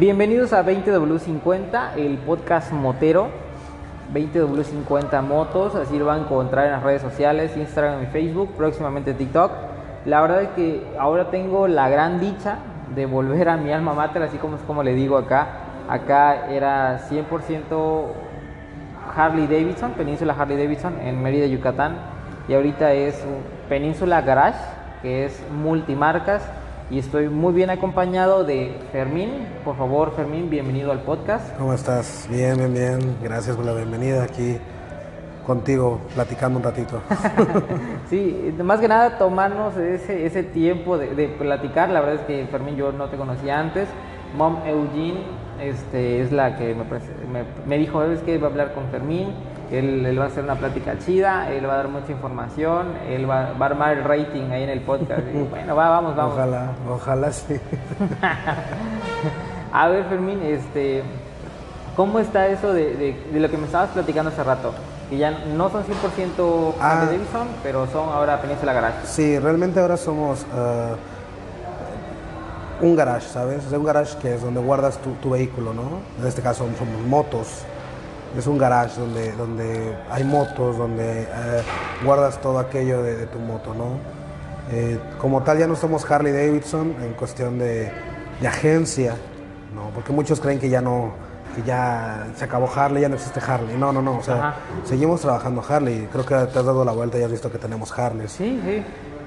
Bienvenidos a 20W50, el podcast motero. 20W50 Motos, así lo van a encontrar en las redes sociales, Instagram y Facebook, próximamente TikTok. La verdad es que ahora tengo la gran dicha de volver a mi alma mater, así como es como le digo acá. Acá era 100% Harley Davidson, Península Harley Davidson en Mérida, Yucatán. Y ahorita es Península Garage, que es multimarcas y estoy muy bien acompañado de Fermín. Por favor, Fermín, bienvenido al podcast. ¿Cómo estás? Bien, bien, bien. Gracias por la bienvenida aquí contigo, platicando un ratito. sí, más que nada tomarnos ese, ese tiempo de, platicar. La verdad es que Fermín yo no te conocía antes. Mom Eugene este, es la que me, me, me dijo, ¿sabes que Va a hablar con Fermín él, va a hacer una plática chida, él va a dar mucha información, él va, a armar el rating ahí en el podcast. bueno, va, vamos, vamos. Ojalá, ojalá sí. a ver, Fermín, este, ¿cómo está eso de, lo que me estabas platicando hace rato? Que ya no son 100% ah, Davidson, pero son ahora Península Garage. Sí, realmente ahora somos uh, un garage, ¿sabes? un garage que es donde guardas tu, tu vehículo, ¿no? En este caso somos motos es un garage donde, donde hay motos, donde eh, guardas todo aquello de, tu moto, ¿no? Eh, como tal ya no somos Harley Davidson en cuestión de, agencia, ¿no? Porque muchos creen que ya no, que ya se acabó Harley, ya no existe Harley. No, no, no, o sea, seguimos trabajando Harley. Creo que te has dado la vuelta y has visto que tenemos Harley. Sí, sí.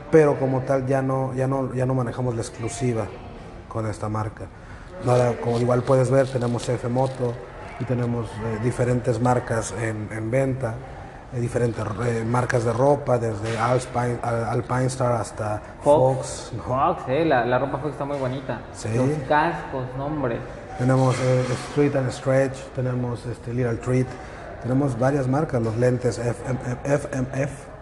Pero como tal ya no, ya no, ya no manejamos la exclusiva con esta marca. como igual puedes ver, tenemos F Moto, y tenemos eh, diferentes marcas en, venta, eh, diferentes eh, marcas de ropa, desde Alpine, Alpine Star hasta Fox. Fox, la, la, ropa Fox está muy bonita. Los cascos, nombre. Tenemos Street and Stretch, tenemos este, Little Treat, tenemos varias marcas, los lentes FMF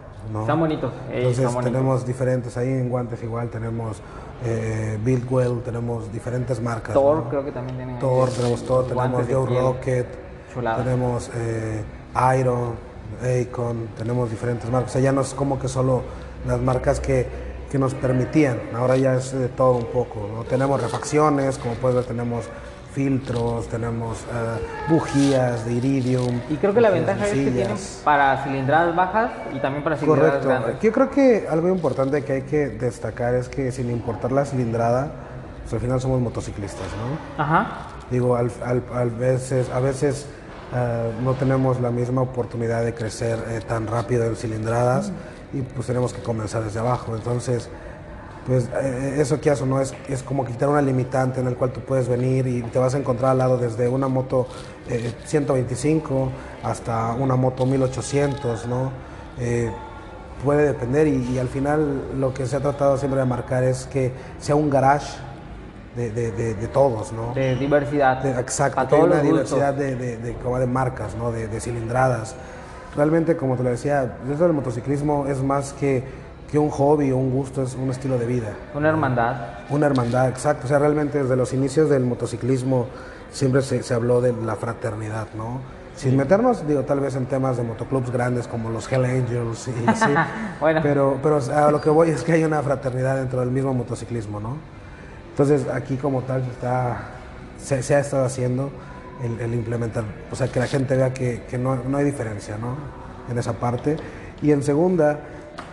están bonitos. Entonces tenemos diferentes ahí en guantes igual, tenemos eh, Buildwell, tenemos diferentes marcas. Thor creo que también tienen. Thor, tenemos Thor, tenemos Joe Rocket, tenemos eh, Iron, Akon, tenemos diferentes marcas. O sea, ya no es como que solo las marcas que, que nos permitían, ahora ya es de todo un poco. ¿no? Tenemos refacciones, como puedes ver tenemos filtros, tenemos uh, bujías de iridium. Y creo que la ventaja es que tienen para cilindradas bajas y también para cilindradas Correcto. Yo creo que algo importante que hay que destacar es que sin importar la cilindrada, pues al final somos motociclistas, ¿no? Ajá. Digo, al, al, veces, a veces uh, no tenemos la misma oportunidad de crecer eh, tan rápido en cilindradas y pues tenemos que comenzar desde abajo. Entonces, pues eh, eso que hace, no es, es como quitar una limitante en el cual tú puedes venir y te vas a encontrar al lado desde una moto 125 eh, hasta una moto 1800, ¿no? Eh, puede depender y, al final lo que se ha tratado siempre de marcar es que sea un garage de, de, todos, ¿no? De diversidad. exacto, hay una diversidad de, de, de, marcas, ¿no? De, cilindradas. Realmente, como te lo decía, eso del motociclismo es más que que un hobby o un gusto es un estilo de vida. Una hermandad. Una hermandad, exacto. O sea, realmente desde los inicios del motociclismo siempre se, se habló de la fraternidad, ¿no? Sin meternos, digo, tal vez en temas de motoclubs grandes como los Hell Angels y así. bueno. Pero, pero a lo que voy es que hay una fraternidad dentro del mismo motociclismo, ¿no? Entonces, aquí como tal está, se, se ha estado haciendo el, el, implementar, o sea, que la gente vea que, que no, no hay diferencia, ¿no? En esa parte. Y en segunda,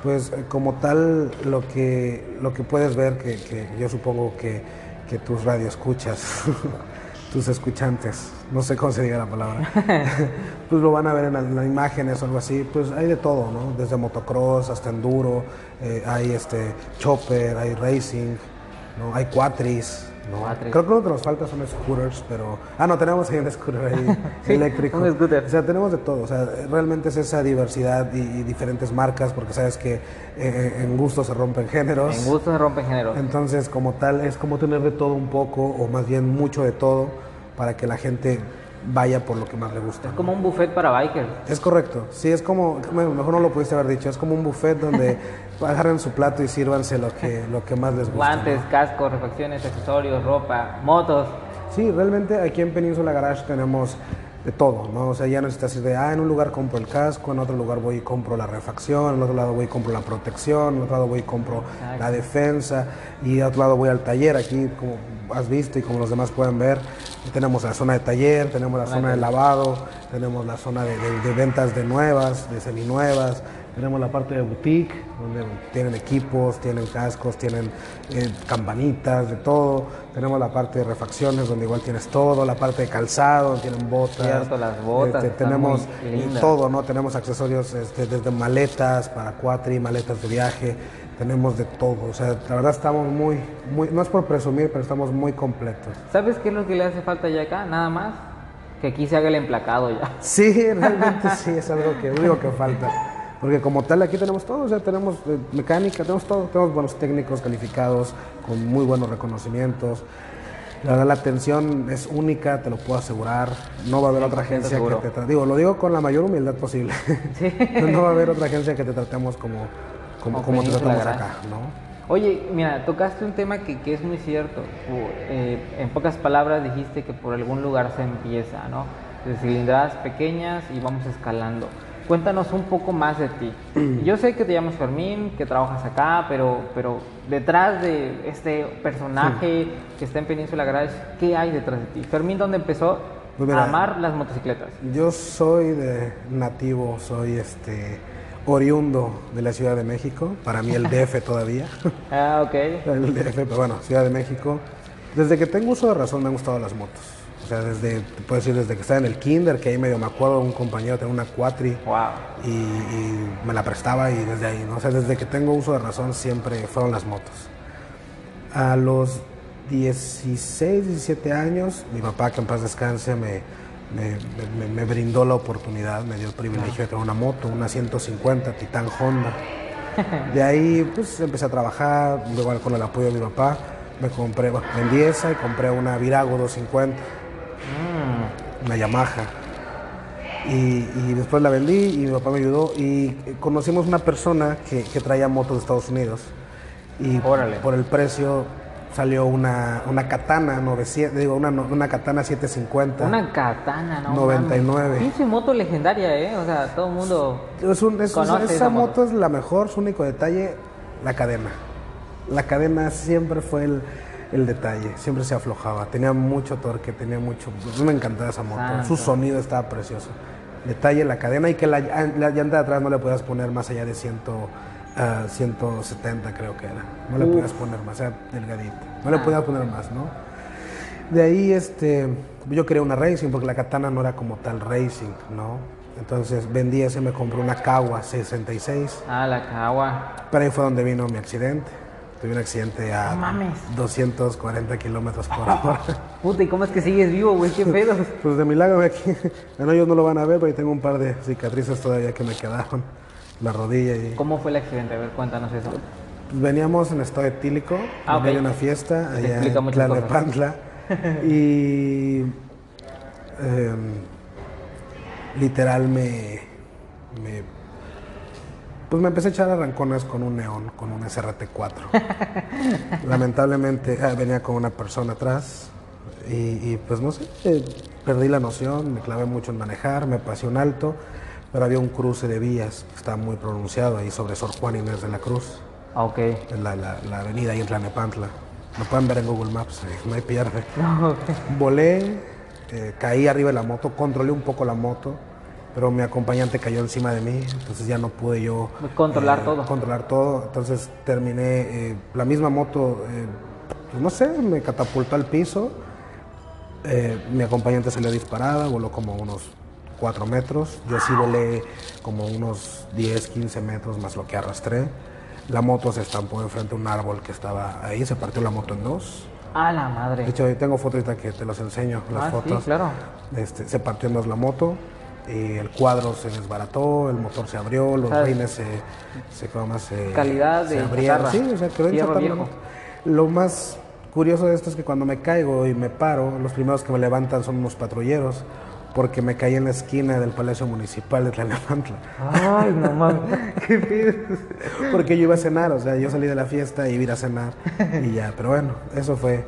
pues eh, como tal lo que, lo que puedes ver, que, yo supongo que, que tus radioescuchas, tus escuchantes, no sé cómo se diga la palabra, pues lo van a ver en, las imágenes o algo así, pues hay de todo, ¿no? Desde motocross hasta enduro, eh, hay este chopper, hay racing, ¿no? Hay cuatris, no, creo que lo que nos falta son scooters, pero... Ah, no, tenemos ahí un scooter ahí eléctrico. un scooter. O sea, tenemos de todo. O sea, realmente es esa diversidad y, diferentes marcas, porque sabes que eh, en gusto se rompen géneros. En gusto se rompen géneros. Entonces, como tal, es como tener de todo un poco, o más bien mucho de todo, para que la gente vaya por lo que más le gusta. Es como un buffet para bikers. Es correcto. Sí, es como, mejor no lo pudiste haber dicho, es como un buffet donde agarren su plato y sírvanse lo que, lo que más les gusta. Guantes, cascos, refacciones, accesorios, ropa, motos. Sí, realmente aquí en Península Garage tenemos de todo, ¿no? O sea, ya no necesitas ir de, ah, en un lugar compro el casco, en otro lugar voy y compro la refacción, en otro lado voy y compro la protección, en otro lado voy y compro la defensa, y a otro lado voy al taller, aquí como has visto y como los demás pueden ver, tenemos la zona de taller, tenemos la zona de lavado, tenemos la zona de, de ventas de nuevas, de seminuevas, tenemos la parte de boutique, donde tienen equipos, tienen cascos, tienen eh, campanitas, de todo. Tenemos la parte de refacciones, donde igual tienes todo. La parte de calzado, tienen botas. Cierto, las botas. Este, tenemos todo, ¿no? Tenemos accesorios este, desde maletas para cuatri, maletas de viaje. Tenemos de todo. O sea, la verdad estamos muy, muy, no es por presumir, pero estamos muy completos. ¿Sabes qué es lo que le hace falta ya acá? Nada más que aquí se haga el emplacado ya. Sí, realmente sí, es algo que único que falta. Porque como tal aquí tenemos todo, o sea, tenemos eh, mecánica, tenemos todo, tenemos buenos técnicos calificados, con muy buenos reconocimientos. La verdad, la atención es única, te lo puedo asegurar. No va a haber otra agencia que te trate. Digo, lo digo con la mayor humildad posible. no va a haber otra agencia que te tratemos como, como, como te tratamos acá, ¿no? Oye, mira, tocaste un tema que, que es muy cierto. Eh, en pocas palabras dijiste que por algún lugar se empieza, ¿no? De cilindradas pequeñas y vamos escalando. Cuéntanos un poco más de ti. Yo sé que te llamas Fermín, que trabajas acá, pero, pero detrás de este personaje que está en Península Garage, ¿qué hay detrás de ti? Fermín, ¿dónde empezó pues a amar las motocicletas? Yo soy de nativo, soy este oriundo de la Ciudad de México, para mí el DF todavía. ah, ok. El DF, pero bueno, Ciudad de México. Desde que tengo uso de razón me han gustado las motos. O sea, desde, te puedo decir, desde que estaba en el kinder, que ahí medio me acuerdo, un compañero tenía una Quatri y, me la prestaba y desde ahí, ¿no? O sea, desde que tengo uso de razón siempre fueron las motos. A los 16, 17 años, mi papá, que en paz descanse, me, me, brindó la oportunidad, me dio el privilegio de tener una moto, una 150 Titan Honda. De ahí, pues empecé a trabajar, igual con el apoyo de mi papá, me compré, vendí esa y compré una Virago 250 una Yamaha. Y, después la vendí y mi papá me ayudó y conocimos una persona que, traía motos de Estados Unidos y por el precio salió una, una katana 900, digo, una, una katana 750. Una katana, ¿no? 99. Pinche moto legendaria, ¿eh? O sea, todo el mundo. Es un, esa, moto es la mejor, su único detalle, la cadena. La cadena siempre fue el, el detalle, siempre se aflojaba, tenía mucho torque, tenía mucho, pues, me encantaba esa moto, su sonido estaba precioso. Detalle, la cadena y que la, llanta de atrás no le podías poner más allá de 100, 170 ah, creo que era, no le podías poner más, era delgadita, no le ah. podías poner más, ¿no? De ahí este, yo quería una racing porque la katana no era como tal racing, ¿no? Entonces vendí ese, me compré una Kawa 66. Ah, la Kawa. Pero ahí fue donde vino mi accidente. Tuve un accidente a 240 kilómetros por hora. Puta, ¿y cómo es que sigues vivo, güey? ¿Qué pedo? pues de milagro, aquí. Bueno, ellos no lo van a ver, pero tengo un par de cicatrices todavía que me quedaron. La rodilla y... ¿Cómo fue el accidente? A ver, cuéntanos eso. Pues veníamos en estado etílico, ah, okay. una fiesta allá en Tlalnepantla. y... Em, literal me, me pues me empecé a echar arrancones con un neón, con un SRT4. Lamentablemente ah, venía con una persona atrás y, pues no sé, eh, perdí la noción, me clavé mucho en manejar, me pasé un alto, pero había un cruce de vías que estaba muy pronunciado ahí sobre Sor Juan Inés de la Cruz. Ah, ok. La, la, avenida ahí en Tlanepantla. Lo pueden ver en Google Maps, no hay pierde. Volé, eh, caí arriba de la moto, controlé un poco la moto pero mi acompañante cayó encima de mí, entonces ya no pude yo controlar eh, todo. Controlar todo, entonces terminé eh, la misma moto, eh, pues no sé, me catapultó al piso, mi acompañante salió disparada, voló como unos 4 metros, yo sí volé como unos 10, 15 metros más lo que arrastré. La moto se estampó enfrente de un árbol que estaba ahí, se partió la moto en dos. Ah, la madre. De hecho, tengo fotos que te las enseño, las ah, fotos. Sí, claro. Este, se partió en dos la moto el cuadro se desbarató, el motor se abrió, los rines se, se, se, calidad se abrieron. Sí, o sea, quedó Lo más curioso de esto es que cuando me caigo y me paro, los primeros que me levantan son unos patrulleros, porque me caí en la esquina del Palacio Municipal de Tlalnepantla. Ay, no mames, qué pedo. Porque yo iba a cenar, o sea, yo salí de la fiesta y iba a cenar y ya, pero bueno, eso fue.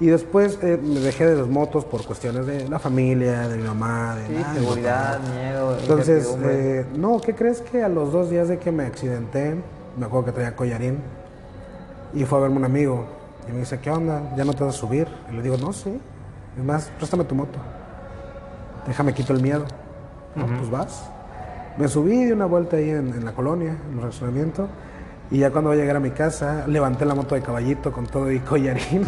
Y después eh, me dejé de las motos por cuestiones de la familia, de mi mamá, de Sí, nada, seguridad, miedo. Entonces, eh, no, ¿qué crees que a los dos días de que me accidenté, me acuerdo que traía collarín y fue a verme un amigo y me dice, ¿qué onda? ¿Ya no te vas a subir? Y le digo, no, sí. Es más, préstame tu moto. Déjame quito el miedo. No, pues vas. Me subí, di una vuelta ahí en, en la colonia, en el racionamiento. Y ya cuando voy a llegar a mi casa, levanté la moto de caballito con todo y collarín.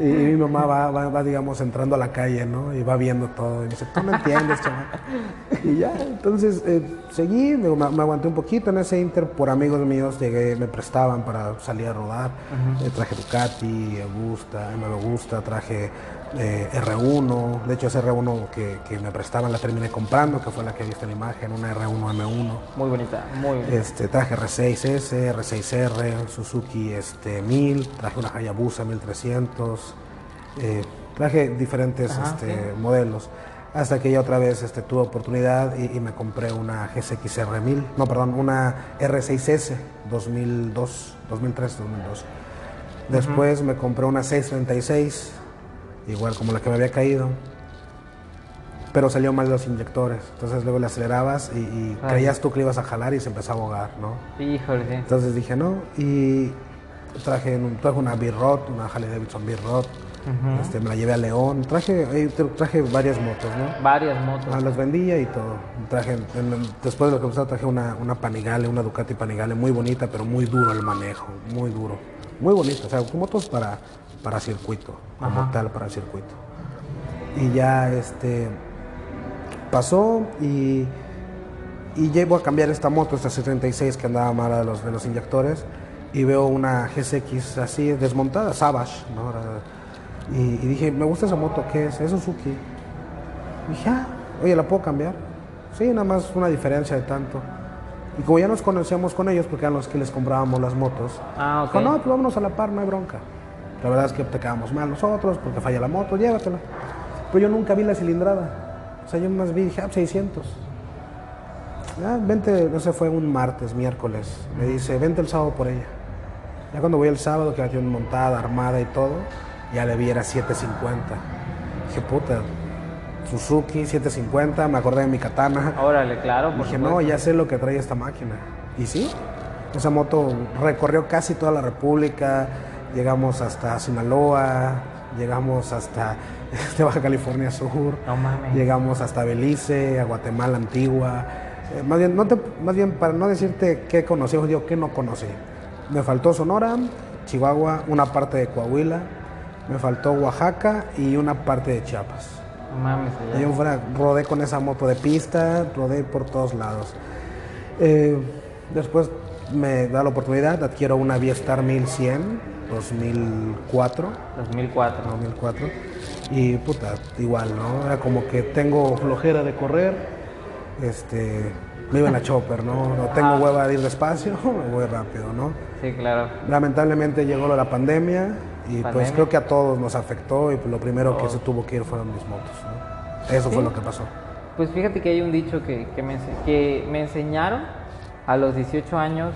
y, mi mamá va, va, va, digamos, entrando a la calle, ¿no? Y va viendo todo. Y me dice, tú no entiendes, chaval. y ya, entonces eh, seguí, me, me aguanté un poquito en ese inter. Por amigos míos llegué, me prestaban para salir a rodar. Eh, traje Ducati, Augusta, me gusta, traje eh, R1. De hecho, ese R1 que, que, me prestaban la terminé comprando, que fue la que viste en la imagen, una R1 M1. Muy bonita, muy bonita. Este, traje R6S, R6R, Suzuki este, 1000, traje una Hayabusa 1300, eh, traje diferentes Ajá, este, sí. modelos. Hasta que ya otra vez este, tuve oportunidad y, y me compré una GSX-R 1000, no, perdón, una R6S 2002, 2003, 2002. Después me compré una 636, igual como la que me había caído, pero salió mal los inyectores. Entonces luego le acelerabas y, creías tú que le ibas a jalar y se empezó a ahogar, ¿no? Híjole, sí. Entonces dije no y traje, traje una B-Rod, una Harley Davidson B-Rod, este, me la llevé a León, traje, tra- traje varias motos, ¿no? Varias motos. Ah, las vendía y todo. Traje, en- después de lo que pasó, traje una, una Panigale, una Ducati Panigale, muy bonita, pero muy duro el manejo, muy duro. Muy bonita, o sea, motos para, para circuito, como Ajá. tal para circuito. Y ya este pasó y, y llevo a cambiar esta moto, esta 76 que andaba mala de los, de los inyectores, y veo una GSX así desmontada, Savage, ¿no? Y, y dije, me gusta esa moto, ¿qué es? Es Suzuki. Y dije, ah, oye, ¿la puedo cambiar? Sí, nada más una diferencia de tanto. Y como ya nos conocíamos con ellos, porque eran los que les comprábamos las motos, Ah, ok. dijo, no, pues vámonos a la par, no hay bronca. La verdad es que te quedamos mal nosotros, porque falla la moto, llévatela. Pero yo nunca vi la cilindrada. O sea, yo más vi, dije, ah, 600. Ah, vente, no sé, fue un martes, miércoles. Me dice, vente el sábado por ella. Ya cuando voy el sábado, que la tiene montada, armada y todo, ya le vi, era 750. Dije, puta, Suzuki 750, me acordé de mi katana. Órale, claro. por Dije, supuesto. no, ya sé lo que trae esta máquina. Y sí, esa moto recorrió casi toda la República, llegamos hasta Sinaloa, llegamos hasta Baja California Sur, No mames. llegamos hasta Belice, a Guatemala Antigua. Eh, más, bien, no te- más bien, para no decirte qué conocí, os digo qué no conocí. Me faltó Sonora, Chihuahua, una parte de Coahuila, me faltó Oaxaca y una parte de Chiapas. No mames, en fuera rodé con esa moto de pista, rodé por todos lados. Eh, después me da la oportunidad, adquiero una Viestar 1100, 2004, 2004. 2004, y puta, igual, ¿no? Era como que tengo flojera de correr, este, me iba en la chopper, ¿no? No tengo hueva de ir despacio, me voy rápido, ¿no? Sí, claro. Lamentablemente llegó la pandemia y pues Pandemia. creo que a todos nos afectó y pues, lo primero que Todos. se tuvo que ir fueron mis motos, ¿no? Eso fue Sí. lo que pasó. Pues fíjate que hay un dicho que, que me, que me enseñaron a los 18 años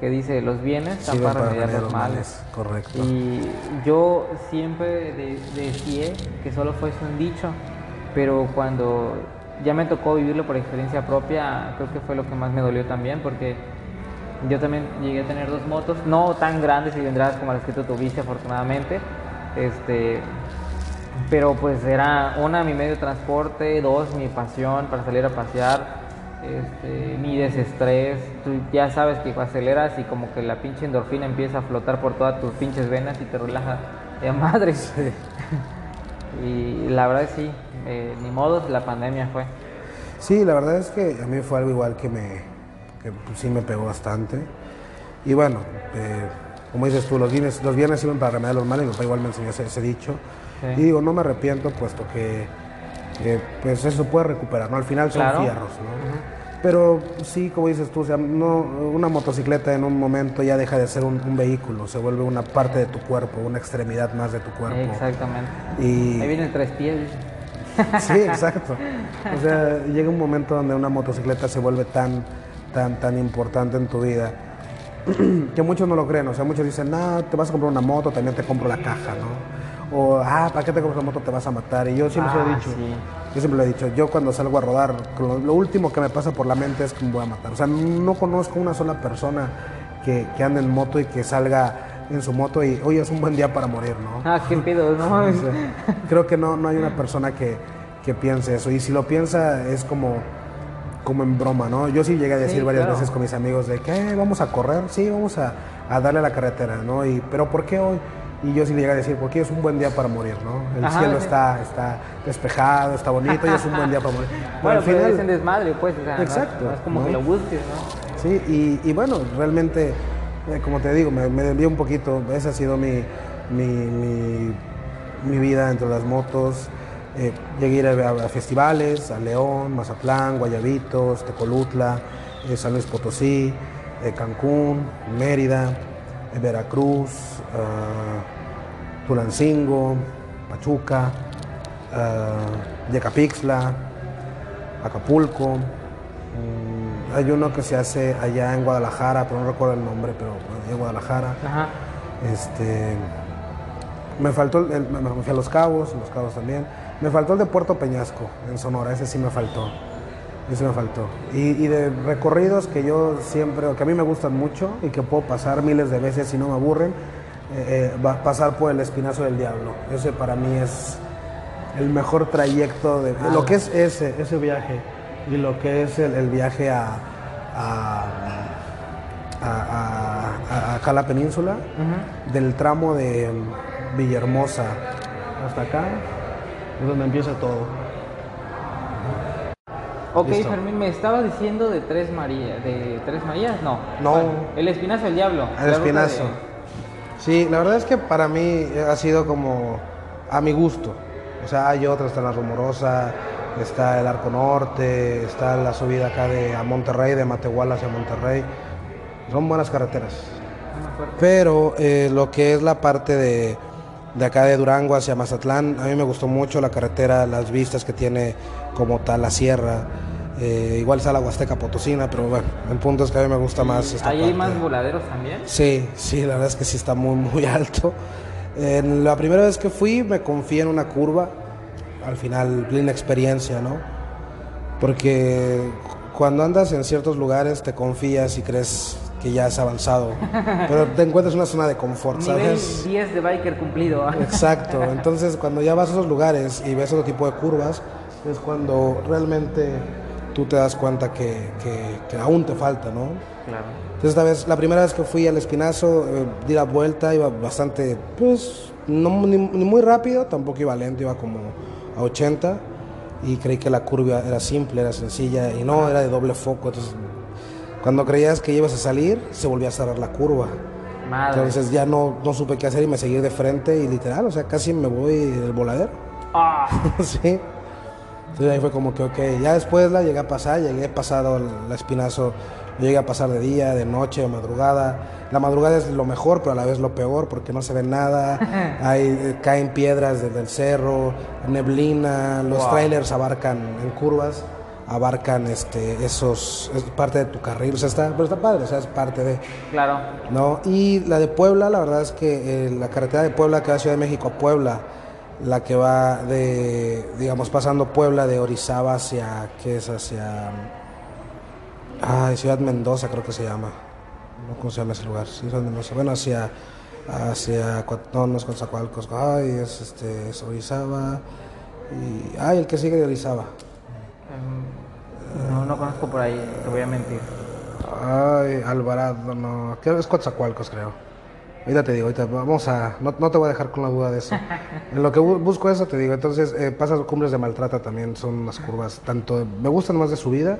que dice los bienes están Sirven para remediar los males. Correcto. Y yo siempre de- decía que solo fuese un dicho, pero cuando ya me tocó vivirlo por experiencia propia, creo que fue lo que más me dolió también, porque yo también llegué a tener dos motos, no tan grandes y cilindradas como las que tú tuviste afortunadamente, este, pero pues era una mi medio de transporte, dos mi pasión para salir a pasear, este, mi desestrés, tú ya sabes que aceleras y como que la pinche endorfina empieza a flotar por todas tus pinches venas y te relaja de madre. Y la verdad sí, eh, ni modo, la pandemia fue. Sí, la verdad es que a mí fue algo igual que me que pues, sí me pegó bastante. Y bueno, eh, como dices tú, los bienes, los bienes sirven para remediar los males, mi papá igual me enseñó ese, ese dicho. Sí. Y digo, no me arrepiento puesto que, que, pues eso puede recuperar, ¿no? Al final son Claro. fierros, ¿no? Pero sí, como dices tú, o sea, no, una motocicleta en un momento ya deja de ser un, un vehículo, se vuelve una parte de tu cuerpo, una extremidad más de tu cuerpo. Exactamente. Y, Ahí vienen tres pies. Sí, exacto. O sea, llega un momento donde una motocicleta se vuelve tan, tan, tan importante en tu vida que muchos no lo creen. O sea, muchos dicen, no, te vas a comprar una moto, también te compro la caja, ¿no? O, ah, ¿para qué te compras la moto? Te vas a matar. Y yo siempre lo he Ah, dicho. sí. Yo siempre lo he dicho, yo cuando salgo a rodar, lo, lo último que me pasa por la mente es que me voy a matar. O sea, no conozco una sola persona que, que ande en moto y que salga en su moto y, oye, es un buen día para morir, ¿no? Ah, qué pedo, no creo que no, no hay una persona que, que piense eso. Y si lo piensa es como, como en broma, ¿no? Yo sí llegué a decir Sí, varias claro. veces con mis amigos de que "Eh, vamos a correr, sí, vamos a, a darle a la carretera, ¿no? Y, pero ¿por qué hoy? Y yo sí le llegué a decir, porque es un buen día para morir, ¿no? El Ajá, cielo sí. está, está despejado, está bonito y es un buen día para morir. Pero Bueno, al pero final- es en desmadre, pues, o sea, no- Exacto, no, es como ¿no? que lo busques, ¿no? Sí, y, y bueno, realmente, eh, como te digo, me, me desvié un poquito. Esa ha sido mi, mi, mi- mi vida entre las motos. Eh, llegué a ir a, a festivales, a León, Mazatlán, Guayabitos, Tecolutla, eh, San Luis Potosí, eh, Cancún, Mérida, Veracruz, ah, Tulancingo, Pachuca, ah, Yecapixtla, Acapulco. Mm, hay uno que se hace allá en Guadalajara, pero no recuerdo el nombre, pero allá en Guadalajara. Ajá. Este, me faltó, el, el- me me fui a Los Cabos, Los Cabos también. Me faltó el de Puerto Peñasco, en Sonora, ese sí me faltó. Ese me faltó. Y, y de recorridos que yo siempre, que a mí me gustan mucho y que puedo pasar miles de veces y no me aburren, eh, eh, va pasar por el Espinazo del Diablo. Ese para mí es el mejor trayecto de lo que es ese, ese viaje y lo que es el, el viaje a, a, a- a- a- acá a la península, del tramo de Villahermosa hasta acá, es donde empieza todo. Ok, Listo. Fermín, me estabas diciendo de Tres Marías, ¿de Tres Marías? No. No. El Espinazo del Diablo. El espinazo. de- Sí, la verdad es que para mí ha sido como a mi gusto. O sea, hay otras, está la Rumorosa, está el Arco Norte, está la subida acá de a Monterrey, de Matehuala hacia Monterrey. Son buenas carreteras. Pero eh, lo que es la parte de, de acá de Durango hacia Mazatlán, a mí me gustó mucho la carretera, las vistas que tiene como tal la sierra. Eh, igual está la Huasteca Potosina, pero bueno, el punto es que a mí me gusta más esta ¿Ahí hay más voladeros también? Sí, sí, la verdad es que sí está muy, muy alto. En la primera vez que fui me confié en una curva, al final, plena experiencia, ¿no? Porque cuando andas en ciertos lugares te confías y crees que ya has avanzado, pero te encuentras en una zona de confort, Nivel ¿sabes? 10 de biker cumplido. Exacto, entonces cuando ya vas a esos lugares y ves otro tipo de curvas, es cuando realmente tú te das cuenta que, que- que aún te falta, ¿no? Claro. Entonces esta vez, la primera vez que fui al Espinazo, eh, di la vuelta, iba bastante, pues, no, ni, ni muy rápido, tampoco iba lento, iba como a 80 y creí que la curva era simple, era sencilla y no, era de doble foco, entonces cuando creías que ibas a salir, se volvía a cerrar la curva. Madre. Entonces ya no, no supe qué hacer y me seguí de frente y literal, o sea, casi me voy del voladero. Ah, sí. Entonces ahí fue como que, ok, ya después la llegué a pasar, llegué pasado el espinazo, llegué a pasar de día, de noche, de madrugada. La madrugada es lo mejor, pero a la vez lo peor porque no se ve nada, hay, eh, caen piedras desde el cerro, neblina, los Wow. trailers abarcan en curvas, abarcan este, esos, es parte de tu carril, o sea, está, pero está padre, o sea, es parte de... claro. ¿no? Y la de Puebla, la verdad es que eh, la carretera de Puebla que va de Ciudad de México a Puebla, la que va de, digamos, pasando Puebla de Orizaba hacia, ¿qué es? Hacia, ay, Ciudad Mendoza creo que se llama. No, ¿Cómo se llama ese lugar? Sí, Ciudad Mendoza. Bueno, hacia, hacia, Cua- no, no es Coatzacoalcos, ay, es, este, es Orizaba. Y, ay, el que sigue de Orizaba. No, no conozco por ahí, te voy a mentir. Ay, Alvarado, no, es Coatzacoalcos, creo. Ahorita te digo, ahorita vamos a, no, no te voy a dejar con la duda de eso. En lo que bu- busco eso te digo, entonces eh, pasas cumbres de Maltrata también, son unas curvas, tanto, me gustan más de subida,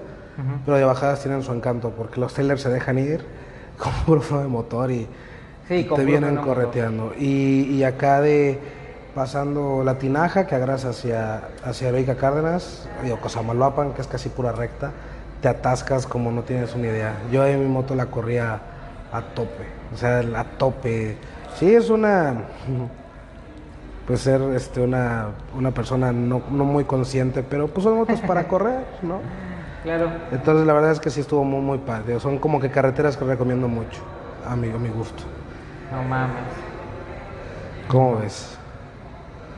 pero de bajadas tienen su encanto, porque los trailers se dejan ir con puro freno de motor y Sí, te vienen correteando. Y, y acá de pasando la tinaja que agarras hacia, hacia Heroica Cárdenas, o Cosamaloapan, que es casi pura recta, te atascas como no tienes una idea. Yo en mi moto la corría a tope, o sea, a tope. Sí, es una. Pues ser este, una, una persona no, no muy consciente, pero pues son motos para correr, ¿no? Claro. Entonces la verdad es que sí estuvo muy, muy padre. Son como que carreteras que recomiendo mucho, a mi, a mi gusto. No mames. ¿Cómo ves?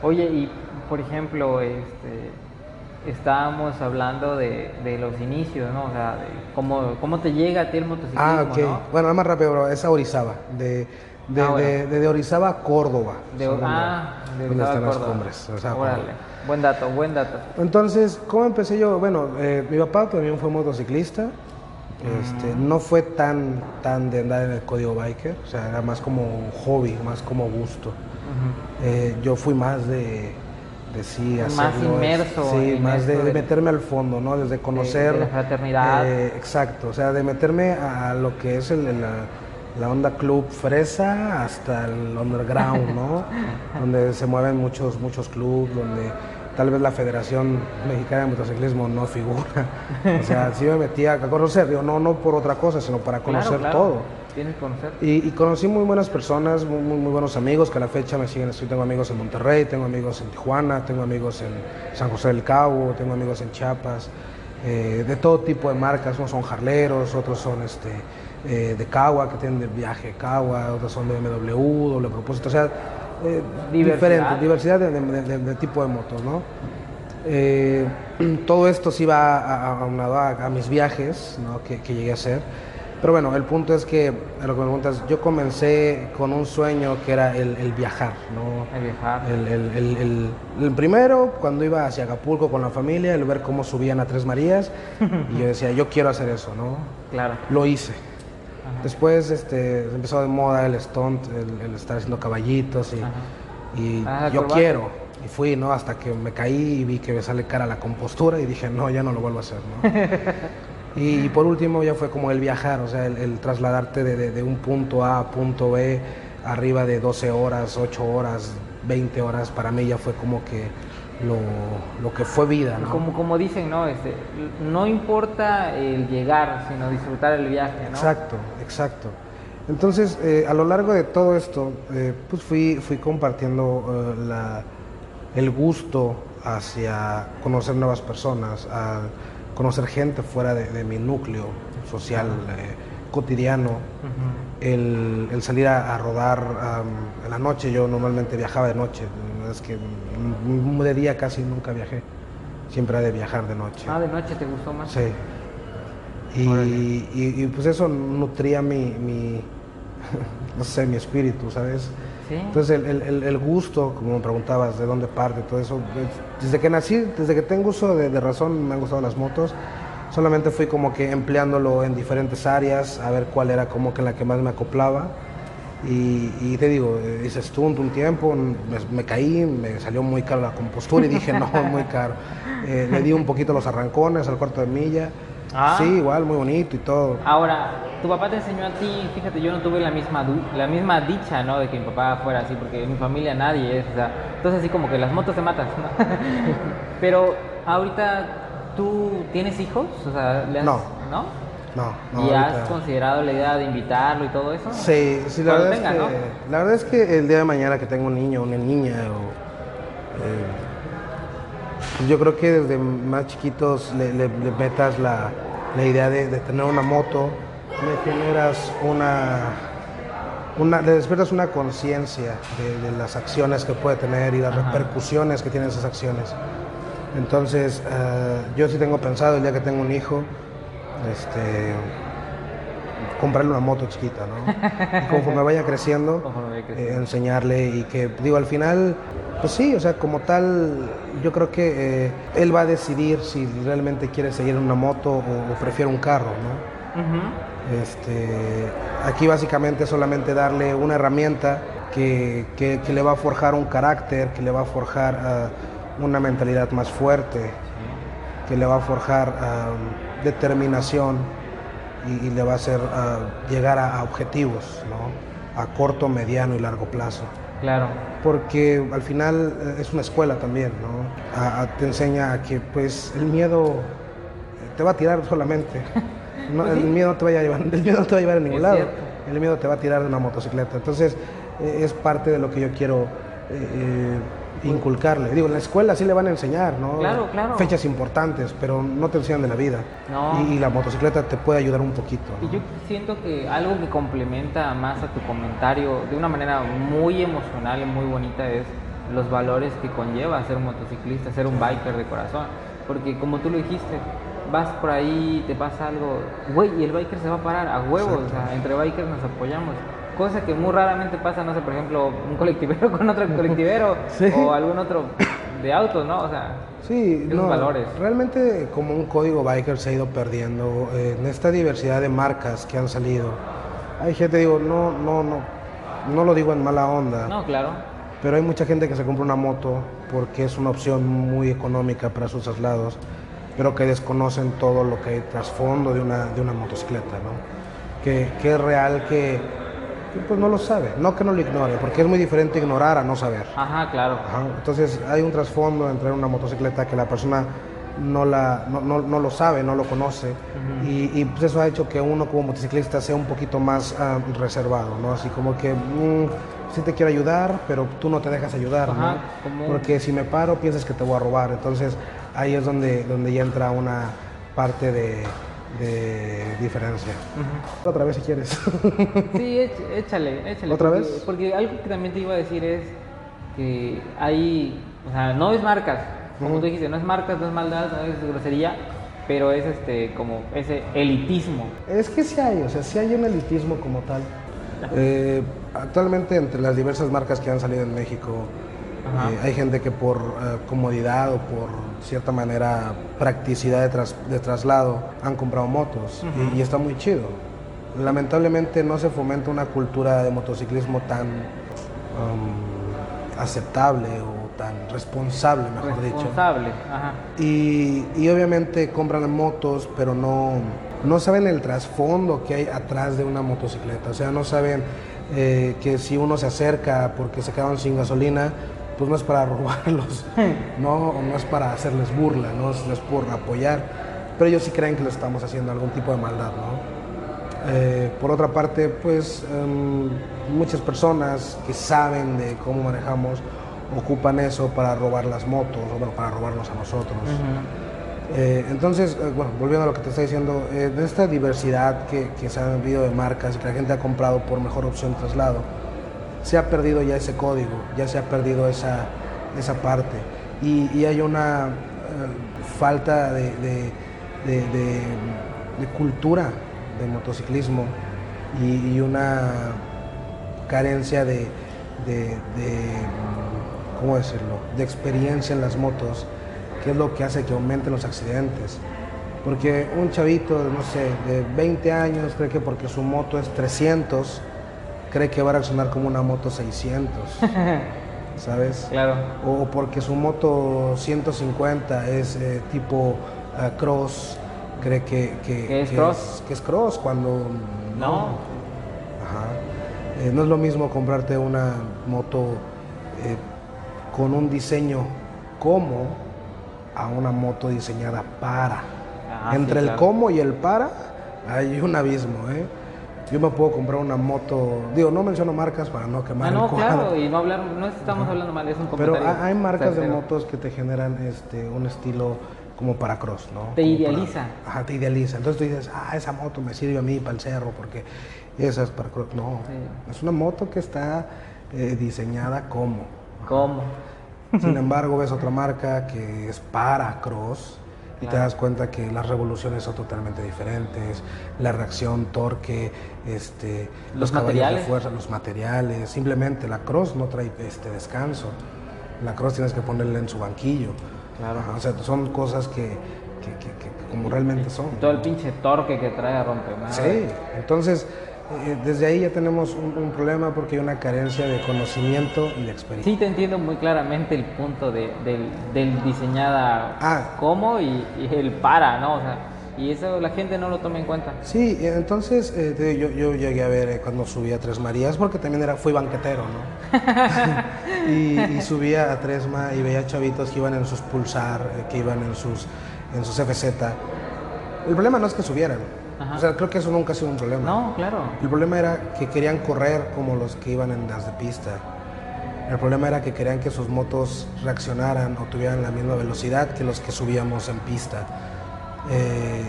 Oye, y por ejemplo, este, estábamos hablando de, de los inicios, ¿no? O sea, de cómo, cómo te llega a ti el motociclismo, Ah, ok. ¿no? Bueno, nada más rápido, bro. Es a Orizaba. De, de, Ah, bueno. de, de- de Orizaba a Córdoba. De, Son donde- ah, de donde Orizaba, están las Córdoba. cumbres. Orizaba, Órale, Córdoba. buen dato, buen dato. Entonces, ¿cómo empecé yo? Bueno, eh, mi papá también fue motociclista. Este, Mm. no fue tan, tan de andar en el código biker, o sea, era más como un hobby, más como gusto. Eh, yo fui más de, de sí Más hacerlo, inmerso sí, más de, meterme al fondo, ¿no? Desde conocer de la fraternidad. eh, exacto, o sea, de meterme a lo que es el- la, la onda club fresa hasta el underground, ¿no? donde se mueven muchos muchos clubs, donde tal vez la Federación Mexicana de Motociclismo no figura. O sea, sí me metía a conocer, digo, no no por otra cosa, sino para conocer Claro, claro. todo. Tienes que conocer. Y, y conocí muy buenas personas, muy, muy, muy buenos amigos que a la fecha me siguen. Yo tengo amigos en Monterrey, tengo amigos en Tijuana, tengo amigos en San José del Cabo, tengo amigos en Chiapas, eh, de todo tipo de marcas. Unos son jarleros, otros son este, eh, de Cagua, que tienen de viaje Cagua, otros son de BMW, doble propósito. O sea, eh, Diversidad. diferente, diversidad de, de- de- de tipo de motos, ¿no? Todo esto sí va a- a- aunado a, a mis viajes ¿no? que, que llegué a hacer. Pero bueno, el punto es que, a lo que me preguntas, yo comencé con un sueño que era el, el viajar, ¿no? El viajar. El, el- el- primero, cuando iba hacia Acapulco con la familia, el ver cómo subían a Tres Marías, y yo decía, yo quiero hacer eso, ¿no? Claro. Lo hice. Ajá. Después este, empezó de moda el stunt, el, estar haciendo caballitos, y, y Ah, yo corbata. quiero. Y fui, ¿no? Hasta que me caí y vi que me sale cara la compostura y dije, no, ya no lo vuelvo a hacer, ¿no? y por último ya fue como el viajar, o sea, el, el trasladarte de, de- de un punto A a punto B, arriba de 12 horas, 8 horas, 20 horas, para mí ya fue como que lo, lo que fue vida, ¿no? Como, como dicen, ¿no? Este, no importa el llegar, sino disfrutar el viaje, ¿no? Exacto, exacto. Entonces, eh, a lo largo de todo esto, eh, pues fui, fui compartiendo eh, la- el gusto hacia conocer nuevas personas, a conocer gente fuera de, de mi núcleo social eh, cotidiano, el, el salir a, a rodar am, en la noche, yo normalmente viajaba de noche, es que de día casi nunca viajé, siempre era de viajar de noche. Ah, de noche te gustó más. Sí. Y, y- y, pues eso nutría mi, mi, no sé, mi espíritu, ¿sabes? Sí. Entonces el, el- el- gusto, como me preguntabas, de dónde parte, todo eso, es- desde que nací, desde que tengo uso de, de razón, me han gustado las motos. Solamente fui como que empleándolo en diferentes áreas, a ver cuál era como que la que más me acoplaba. Y, y te digo, eh, hice stunt un tiempo, me, me caí, me salió muy caro la compostura y dije, no, muy caro. Eh, le di un poquito los arrancones al cuarto de milla. Ah. Sí, igual, muy bonito y todo. Ahora, tu papá te enseñó a ti, fíjate, yo no tuve la misma la misma dicha, ¿no? De que mi papá fuera así, porque en mi familia nadie es, o sea, entonces así como que las motos te matan, ¿no? Pero ahorita, ¿tú tienes hijos? O sea, ¿le has- No. ¿no? No, no. ¿Y has considerado la idea de invitarlo y todo eso? Sí, sí, la Cuando verdad, tenga, es ¿no? que, la verdad es que el día de mañana que tengo un niño una niña, o, eh, pues yo creo que desde más chiquitos le, le- le metas la, la idea de, de tener una moto, le generas una, una le despiertas una conciencia de, de las acciones que puede tener y las repercusiones que tienen esas acciones. Entonces, eh, yo sí tengo pensado el día que tengo un hijo, este, comprarle una moto chiquita, ¿no? Y conforme vaya Conforme vaya creciendo. eh, enseñarle y que, digo, al final, pues sí, o sea, como tal, yo creo que eh, él va a decidir si realmente quiere seguir en una moto o, o prefiere un carro, ¿no? Este, aquí básicamente es solamente darle una herramienta que, que- que le va a forjar un carácter, que le va a forjar ah, una mentalidad más fuerte, que le va a forjar ah, determinación y, y le va a hacer ah, llegar a, a objetivos, ¿no? a corto, mediano y largo plazo. Claro. Porque al final eh, es una escuela también, ¿no? A- a- te enseña a que pues el miedo te va a tirar solamente. No, el miedo no te va a llevar, el miedo no te va a llevar a ningún Es lado. cierto. El miedo te va a tirar de una motocicleta. Entonces eh, es parte de lo que yo quiero eh, inculcarle. Digo, en la escuela sí le van a enseñar, ¿no? Claro, claro. Fechas importantes, pero no te enseñan de la vida. No. Y, y la motocicleta te puede ayudar un poquito. ¿no? Y yo siento que algo que complementa más a tu comentario de una manera muy emocional y muy bonita es los valores que conlleva ser motociclista, ser un biker de corazón. Porque como tú lo dijiste, vas por ahí, te pasa algo, güey, y el biker se va a parar a huevos, o sea, entre bikers nos apoyamos. Cosa que muy raramente pasa, no sé, por ejemplo, un colectivero con otro colectivero Sí. o algún otro de autos, ¿no? O sea, Sí, no, valores. realmente como un código biker se ha ido perdiendo eh, en esta diversidad de marcas que han salido. Hay gente, digo, no, no, no, no lo digo en mala onda, no, claro. pero hay mucha gente que se compra una moto porque es una opción muy económica para sus traslados, pero que desconocen todo lo que hay trasfondo de una, de una motocicleta, ¿no? Que, que es real que, pues no lo sabe, no que no lo ignore, porque es muy diferente ignorar a no saber. Ajá, claro. Ajá, Entonces hay un trasfondo entre una motocicleta que la persona no, la, no, no- no lo sabe, no lo conoce y, y, pues eso ha hecho que uno como motociclista sea un poquito más ah, reservado, ¿no? Así como que mm, sí te quiero ayudar, pero tú no te dejas ayudar, ¿no? Ajá, como- Porque si me paro piensas que te voy a robar, entonces ahí es donde, donde ya entra una parte de, de diferencia. Otra vez si quieres. Sí, éch- échale, échale. ¿Otra porque- vez? Porque algo que también te iba a decir es que hay, o sea, no es marcas, como tú dijiste, no es marcas, no es maldad, no es grosería, pero es este como ese elitismo. Es que sí hay, o sea, sí hay un elitismo como tal. Eh, actualmente entre las diversas marcas que han salido en México. Eh, hay gente que por eh, comodidad o por cierta manera practicidad de, tras- de traslado han comprado motos y- y, está muy chido. Lamentablemente no se fomenta una cultura de motociclismo tan um, aceptable o tan responsable, mejor dicho. Responsable, ajá. Y, y obviamente compran motos, pero no, no saben el trasfondo que hay atrás de una motocicleta. O sea, no saben eh, que si uno se acerca porque se quedaron sin gasolina, pues no es para robarlos, no, no es para hacerles burla, no es, no es por apoyar. Pero ellos sí creen que le estamos haciendo algún tipo de maldad, ¿no? Eh, por otra parte, pues em, muchas personas que saben de cómo manejamos ocupan eso para robar las motos o bueno, para robarnos a nosotros. Eh, entonces, eh, bueno, volviendo a lo que te estoy diciendo, de esta diversidad que, que se ha habido de marcas y que la gente ha comprado por mejor opción traslado, se ha perdido ya ese código, ya se ha perdido esa, esa parte. Y, hay una eh, falta de, de- de- cultura de motociclismo y, una carencia de, ¿cómo decirlo?, de experiencia en las motos, que es lo que hace que aumenten los accidentes. Porque un chavito, no sé, de 20 años cree que porque su moto es 300, cree que va a reaccionar como una moto 600, ¿sabes? Claro. O porque su moto 150 es eh, tipo eh, cross, cree que, que, ¿Que es cross? que es cross cuando No. Ajá. Eh, no es lo mismo comprarte una moto eh, con un diseño como a una moto diseñada para. Ah, Entre sí, el cómo y el para hay un abismo, ¿eh? Yo me puedo comprar una moto, digo, no menciono marcas para no quemar Ah, el no, cuadro. claro, y no hablar, no estamos hablando mal, es un Pero comentario. ha- hay marcas de motos que te generan este, un estilo como para cross, ¿no? Te Como idealiza. para- ajá, te idealiza. Entonces tú dices, ah, esa moto me sirve a mí para el cerro porque esa es para cross. No, Sí. es una moto que está eh, diseñada como. ¿Cómo? Sin embargo, ves otra marca que es para cross y te das cuenta que las revoluciones son totalmente diferentes, la reacción, torque, este, Los caballos materiales. de fuerza, los materiales. Simplemente la cross no trae este descanso. La cross tienes que ponerle en su banquillo. Claro. Ajá, o sea, son cosas que, que- que- que como realmente son. Todo el pinche torque que trae a romper. Sí, entonces desde ahí ya tenemos un, un problema porque hay una carencia de conocimiento y de experiencia. Sí, te entiendo muy claramente el punto de, del, del diseñada Ah. como y, y el para, ¿no? O sea, y eso la gente no lo toma en cuenta. Sí, eh, entonces eh, te yo, yo llegué a ver eh, cuando subí a Tres Marías, porque también era, fui banquetero, ¿no? y, y subía a Tresma y veía chavitos que iban en sus Pulsar, eh, que iban en sus, en sus FZ. El problema no es que subieran, Ajá. o sea, creo que eso nunca ha sido un problema. No, claro. El problema era que querían correr como los que iban en las de pista. El problema era que querían que sus motos reaccionaran o tuvieran la misma velocidad que los que subíamos en pista. Eh,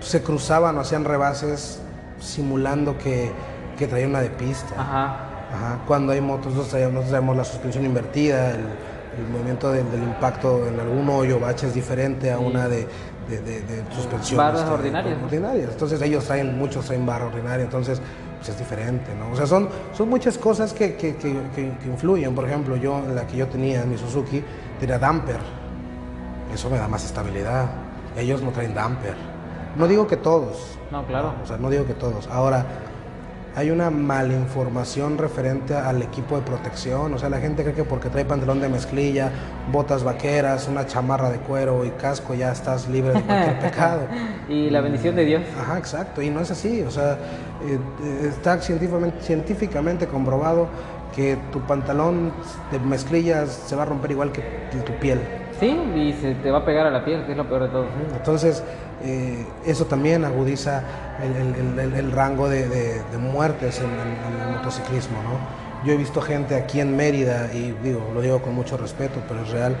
se cruzaban o hacían rebases simulando que, que traían una de pista. Ajá. Ajá, cuando hay motos, nosotros sabemos la suspensión invertida, el, el movimiento del, del impacto en algún hoyo, bache es diferente a una de, de, de- de suspensión. Barras este, ordinarias, ordinarias. Entonces ellos traen, muchos traen barra ordinaria, entonces pues es diferente, ¿no? O sea, son, son muchas cosas que, que, que, influyen. Por ejemplo, yo, la que yo tenía, mi Suzuki, tenía damper. Eso me da más estabilidad. Ellos no traen damper. No digo que todos, No, claro. o sea, no digo que todos. Ahora, hay una malinformación referente al equipo de protección. O sea, la gente cree que porque trae pantalón de mezclilla, botas vaqueras, una chamarra de cuero y casco, ya estás libre de cualquier pecado. Y la bendición de Dios. Ajá, exacto. Y no es así. O sea, eh, está científicamente, científicamente comprobado que tu pantalón de mezclillas se va a romper igual que tu piel. Sí, y se te va a pegar a la piel, que es lo peor de todo. Entonces, eh, eso también agudiza el, el- el- el rango de, de- de muertes en, en- en el motociclismo, ¿no? Yo he visto gente aquí en Mérida, y digo, lo digo con mucho respeto, pero es real,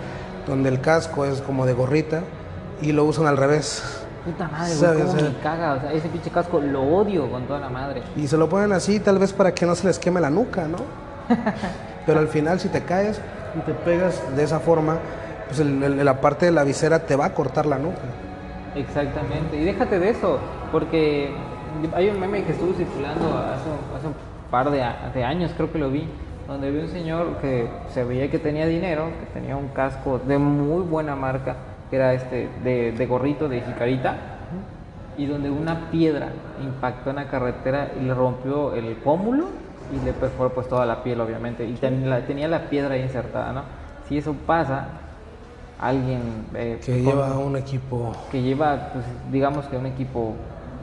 donde el casco es como de gorrita y lo usan al revés. Puta madre, güey, cómo me caga. O sea, ese pinche casco lo odio con toda la madre. Y se lo ponen así tal vez para que no se les queme la nuca, ¿no? Pero al final si te caes y te pegas de esa forma, pues el- el- la parte de la visera te va a cortar la nuca. Exactamente. Y déjate de eso, porque hay un meme que estuvo circulando hace, hace un par de, de años, creo que lo vi, donde vi un señor que se veía que tenía dinero, que tenía un casco de muy buena marca, que era este de, de gorrito de jicarita, y donde una piedra impactó en la carretera y le rompió el pómulo y le perforó pues toda la piel obviamente y ten- la- tenía la piedra ahí insertada, ¿no? Si eso pasa, alguien eh, Que con- lleva un equipo que lleva, pues, digamos que un equipo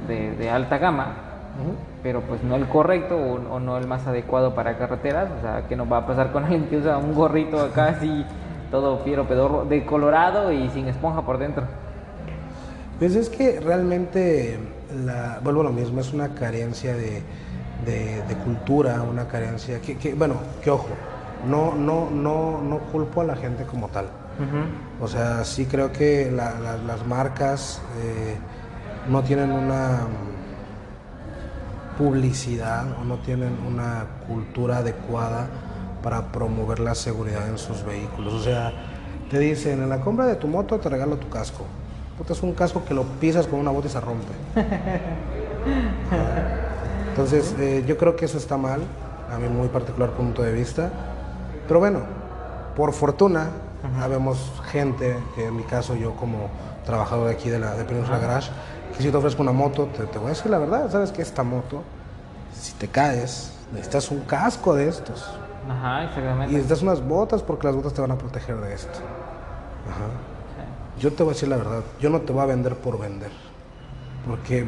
de, de alta gama, pero pues no el correcto o, o no el más adecuado para carreteras, o sea, que no va a pasar con alguien que usa un gorrito acá así, todo fiero, pedorro, de colorado y sin esponja por dentro. Pues es que realmente, la, vuelvo a lo mismo, es una carencia de, de- de cultura, una carencia que, que, bueno, que ojo, no, no, no, no culpo a la gente como tal. O sea, sí creo que la- la- las marcas eh, no tienen una mm, publicidad o no tienen una cultura adecuada para promover la seguridad en sus vehículos. O sea, te dicen, en la compra de tu moto te regalo tu casco. Puta, es un casco que lo pisas con una bota y se rompe. Entonces, eh, yo creo que eso está mal, a mi muy particular punto de vista. Pero bueno, por fortuna, habemos gente, que en mi caso yo como trabajador de aquí de la de Península Garage, que si te ofrezco una moto, te, te voy a decir la verdad, sabes que esta moto, si te caes, necesitas un casco de estos. Ajá, Y exactamente. necesitas unas botas porque las botas te van a proteger de esto. Ajá. Yo te voy a decir la verdad, yo no te voy a vender por vender. Porque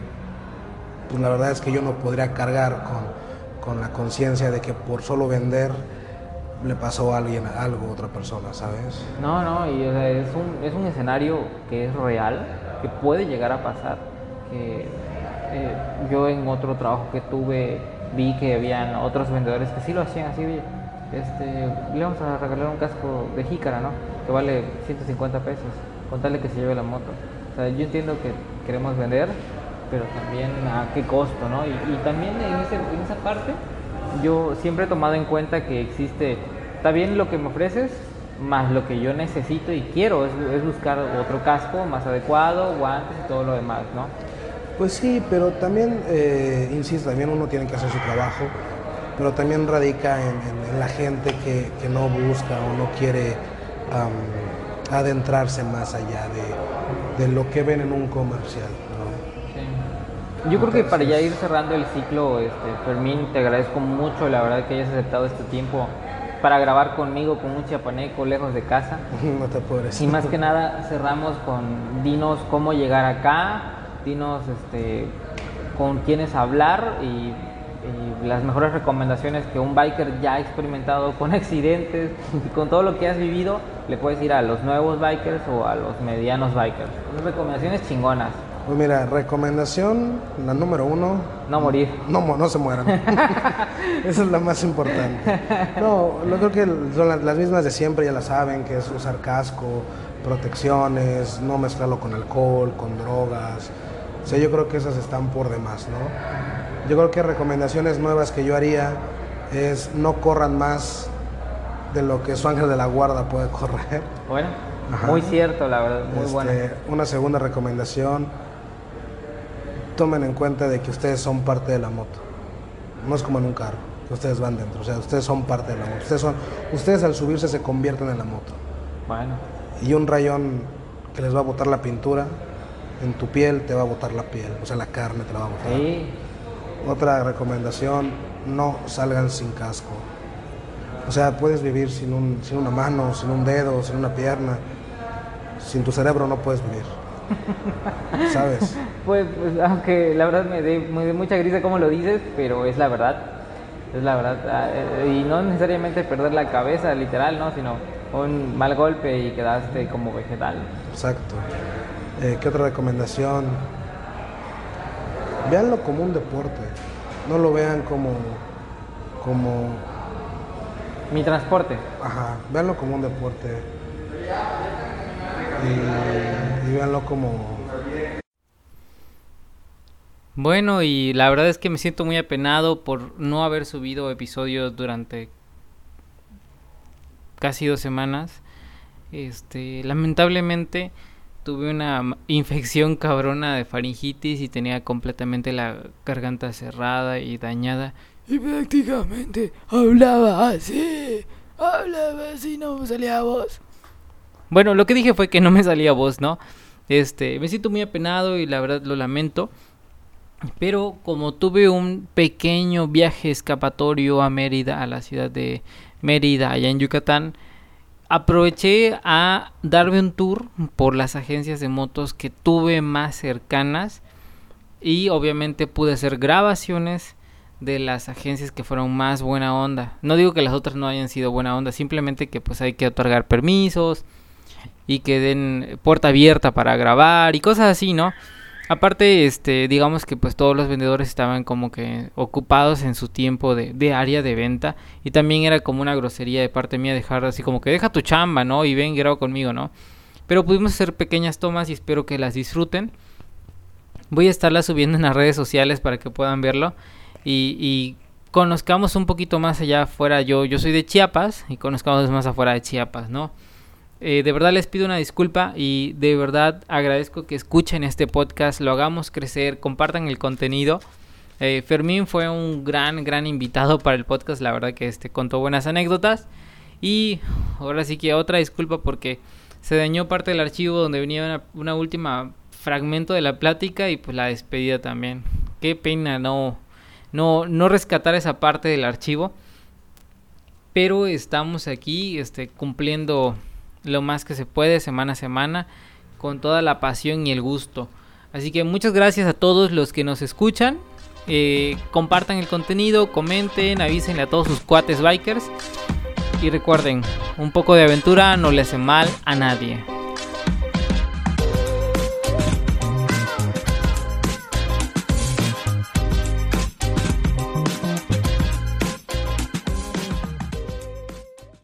pues la verdad es que yo no podría cargar con, con la conciencia de que por solo vender le pasó a alguien algo a otra persona, ¿sabes? No, no, y o sea, es, un, es un escenario que es real, que puede llegar a pasar. Que eh, yo en otro trabajo que tuve vi que habían otros vendedores que sí lo hacían así, oye, este, le vamos a regalar un casco de jícara, ¿no? Que vale 150 pesos, con tal de que se lleve la moto. O sea, yo entiendo que queremos vender, pero también a qué costo, ¿no? Y, y también en, ese- en esa parte yo siempre he tomado en cuenta que existe, está bien lo que me ofreces, más lo que yo necesito y quiero, es, es buscar otro casco más adecuado, guantes y todo lo demás, ¿no? Pues sí, pero también, eh, insisto, también uno tiene que hacer su trabajo, pero también radica en, en- en la gente que, que no busca o no quiere am, adentrarse más allá de, de lo que ven en un comercial. ¿no? Yo creo que para ya ir cerrando el ciclo, este, Fermín, te agradezco mucho, la verdad, que hayas aceptado este tiempo para grabar conmigo con un chiapaneco lejos de casa. No te. Y más que nada cerramos con dinos cómo llegar acá, dinos este, con quiénes hablar y, y las mejores recomendaciones que un biker ya ha experimentado con accidentes y con todo lo que has vivido, le puedes ir a los nuevos bikers o a los medianos bikers. Recomendaciones chingonas, Pues mira, recomendación, la número uno, no morir. no, mo- no se mueran. Esa es la más importante. No, yo creo que son las, las mismas de siempre, ya la saben, que es usar casco, protecciones, no mezclarlo con alcohol, con drogas. O sea, yo creo que esas están por demás, ¿no? Yo creo que recomendaciones nuevas que yo haría es no corran más de lo que su ángel de la guarda puede correr. Bueno, Ajá. muy cierto, la verdad, muy Este, buena. Una segunda recomendación, tomen en cuenta de que ustedes son parte de la moto. No es como en un carro, que ustedes van dentro, o sea, ustedes son parte de la moto. Ustedes, son, ustedes al subirse se convierten en la moto. Bueno, Y un rayón que les va a botar la pintura, en tu piel te va a botar la piel, o sea, la carne te la va a botar. sí, Otra recomendación, no salgan sin casco. O sea, puedes vivir sin, un, sin una mano, sin un dedo, sin una pierna. Sin tu cerebro no puedes vivir. ¿Sabes? pues, pues, aunque la verdad me dé mucha grisa como lo dices, pero es la verdad. Es la verdad. Ah, eh, Y no necesariamente perder la cabeza, literal, ¿no? Sino un mal golpe y quedaste como vegetal. Exacto. Eh, ¿Qué otra recomendación? Véanlo como un deporte. No lo vean como, como, Mi transporte. ajá, véanlo como un deporte. Y, como, Bueno, y la verdad es que me siento muy apenado por no haber subido episodios durante casi dos semanas. Este, lamentablemente tuve una infección cabrona de faringitis y tenía completamente la garganta cerrada y dañada. Y prácticamente hablaba así. Hablaba así, no me salía voz. Bueno, lo que dije fue que no me salía voz, ¿no? Este, me siento muy apenado y la verdad lo lamento. Pero como tuve un pequeño viaje escapatorio a Mérida, a la ciudad de Mérida, allá en Yucatán, aproveché a darme un tour por las agencias de motos que tuve más cercanas y obviamente pude hacer grabaciones de las agencias que fueron más buena onda. No digo que las otras no hayan sido buena onda, simplemente que pues hay que otorgar permisos y que den puerta abierta para grabar y cosas así, ¿no? Aparte, este, digamos que pues todos los vendedores estaban como que ocupados en su tiempo de, área de venta y también era como una grosería de parte mía dejar así como que deja tu chamba, ¿no? Y ven, graba conmigo, ¿no? Pero pudimos hacer pequeñas tomas y espero que las disfruten. Voy a estarlas subiendo en las redes sociales para que puedan verlo y, y conozcamos un poquito más allá afuera. Yo, yo soy de Chiapas y conozcamos más afuera de Chiapas, ¿no? Eh, de verdad les pido una disculpa y de verdad agradezco que escuchen este podcast, lo hagamos crecer, compartan el contenido. Eh, Fermín fue un gran, gran invitado para el podcast, la verdad que este contó buenas anécdotas. Y ahora sí que otra disculpa porque se dañó parte del archivo donde venía una, una última fragmento de la plática y pues la despedida también. Qué pena no, no, no rescatar esa parte del archivo. Pero estamos aquí este, cumpliendo lo más que se puede semana a semana con toda la pasión y el gusto. Así que muchas gracias a todos los que nos escuchan. Eh, compartan el contenido, comenten, avísenle a todos sus cuates bikers. Y recuerden, un poco de aventura no le hace mal a nadie.